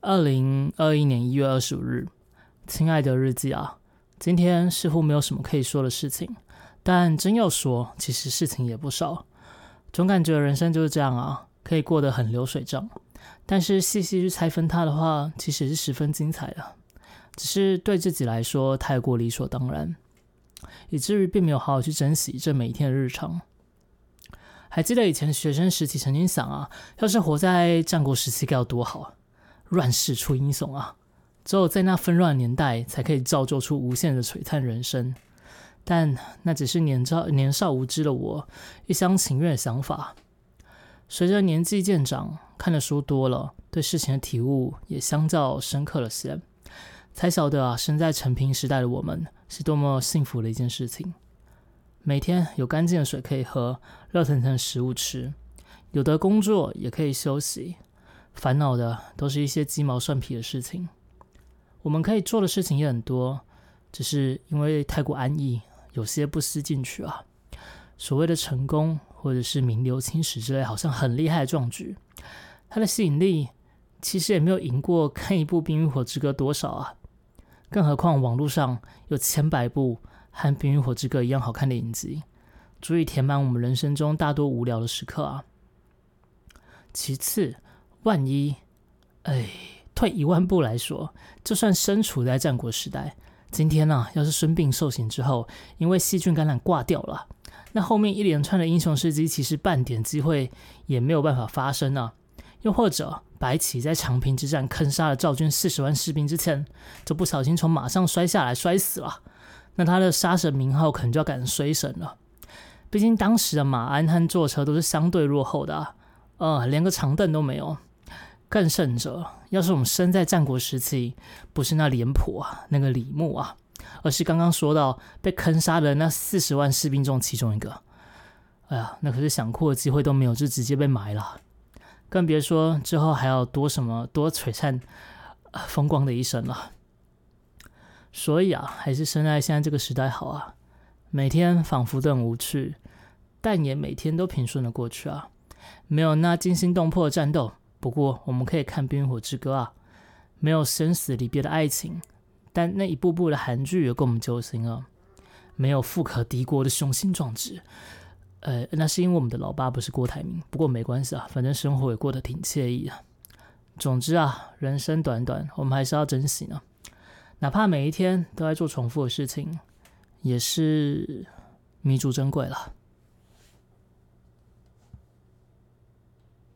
二零二一年一月二十五日，亲爱的日记啊，今天似乎没有什么可以说的事情，但真要说，其实事情也不少。总感觉人生就是这样啊，可以过得很流水账，但是细细去拆分它的话，其实是十分精彩的。只是对自己来说太过理所当然，以至于并没有好好去珍惜这每一天的日常。还记得以前学生时期曾经想啊，要是活在战国时期该有多好，乱世出英雄啊！只有在那纷乱年代，才可以造就出无限的璀璨人生。但那只是年少年少无知的我一厢情愿的想法。随着年纪渐长，看的书多了，对事情的体悟也相较深刻了些，才晓得啊，生在陈平时代的我们是多么幸福的一件事情。每天有干净的水可以喝，热腾腾的食物吃，有的工作也可以休息，烦恼的都是一些鸡毛蒜皮的事情。我们可以做的事情也很多，只是因为太过安逸，有些不思进取啊。所谓的成功或者是名留青史之类，好像很厉害的壮举，它的吸引力其实也没有赢过看一部《冰与火之歌》多少啊。更何况网络上有千百部。和《冰与火之歌》一样好看的影集，足以填满我们人生中大多无聊的时刻啊。其次，万一，哎，退一万步来说，就算身处在战国时代，今天呢，要是孙膑受刑之后，因为细菌感染挂掉了，那后面一连串的英雄事迹，其实半点机会也没有办法发生啊。又或者，白起在长平之战坑杀了赵军四十万士兵之前，就不小心从马上摔下来，摔死了。那他的杀神名号可能就要改成衰神了。毕竟当时的马鞍和坐车都是相对落后的啊，呃，连个长凳都没有。更甚者，要是我们生在战国时期，不是那廉颇啊，那个李牧啊，而是刚刚说到被坑杀的那四十万士兵中其中一个，哎呀，那可是想哭的机会都没有，就直接被埋了。更别说之后还要多什么多璀璨、风光的一生了。所以啊，还是生在现在这个时代好啊。每天仿佛都很无趣，但也每天都平顺的过去啊。没有那惊心动魄的战斗，不过我们可以看《冰与火之歌》啊。没有生死离别的爱情，但那一步步的韩剧也够我们揪心啊。没有富可敌国的雄心壮志，呃，那是因为我们的老爸不是郭台铭。不过没关系啊，反正生活也过得挺惬意啊。总之啊，人生短短，我们还是要珍惜呢。哪怕每一天都在做重复的事情，也是弥足珍贵了。